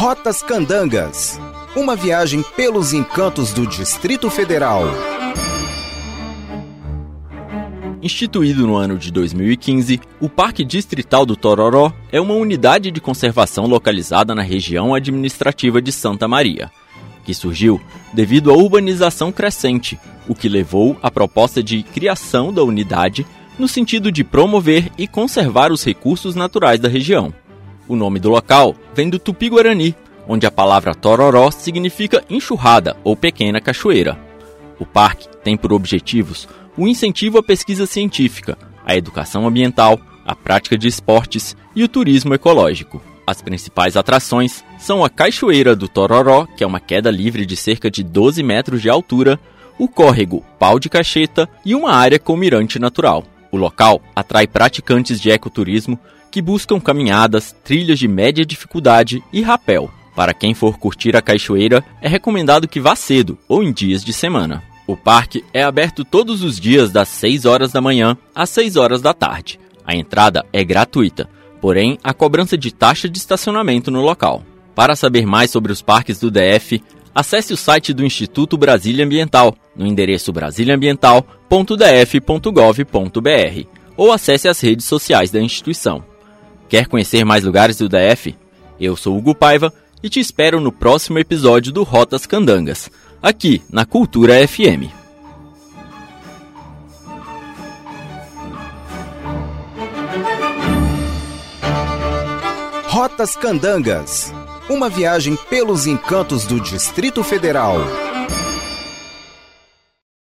Rotas Candangas. Uma viagem pelos encantos do Distrito Federal. Instituído no ano de 2015, o Parque Distrital do Tororó é uma unidade de conservação localizada na região administrativa de Santa Maria, que surgiu devido à urbanização crescente, o que levou à proposta de criação da unidade no sentido de promover e conservar os recursos naturais da região. O nome do local vem do tupi-guarani, onde a palavra tororó significa enxurrada ou pequena cachoeira. O parque tem por objetivos o incentivo à pesquisa científica, a educação ambiental, a prática de esportes e o turismo ecológico. As principais atrações são a Cachoeira do Tororó, que é uma queda livre de cerca de 12 metros de altura, o córrego Pau de Cacheta e uma área com mirante natural. O local atrai praticantes de ecoturismo que buscam caminhadas, trilhas de média dificuldade e rapel. Para quem for curtir a cachoeira, é recomendado que vá cedo ou em dias de semana. O parque é aberto todos os dias das 6 horas da manhã às 6 horas da tarde. A entrada é gratuita, porém há cobrança de taxa de estacionamento no local. Para saber mais sobre os parques do DF, acesse o site do Instituto Brasília Ambiental no endereço brasiliaambiental.df.gov.br ou acesse as redes sociais da instituição. Quer conhecer mais lugares do DF? Eu sou Hugo Paiva e te espero no próximo episódio do Rotas Candangas, aqui na Cultura FM. Rotas Candangas. Uma viagem pelos encantos do Distrito Federal.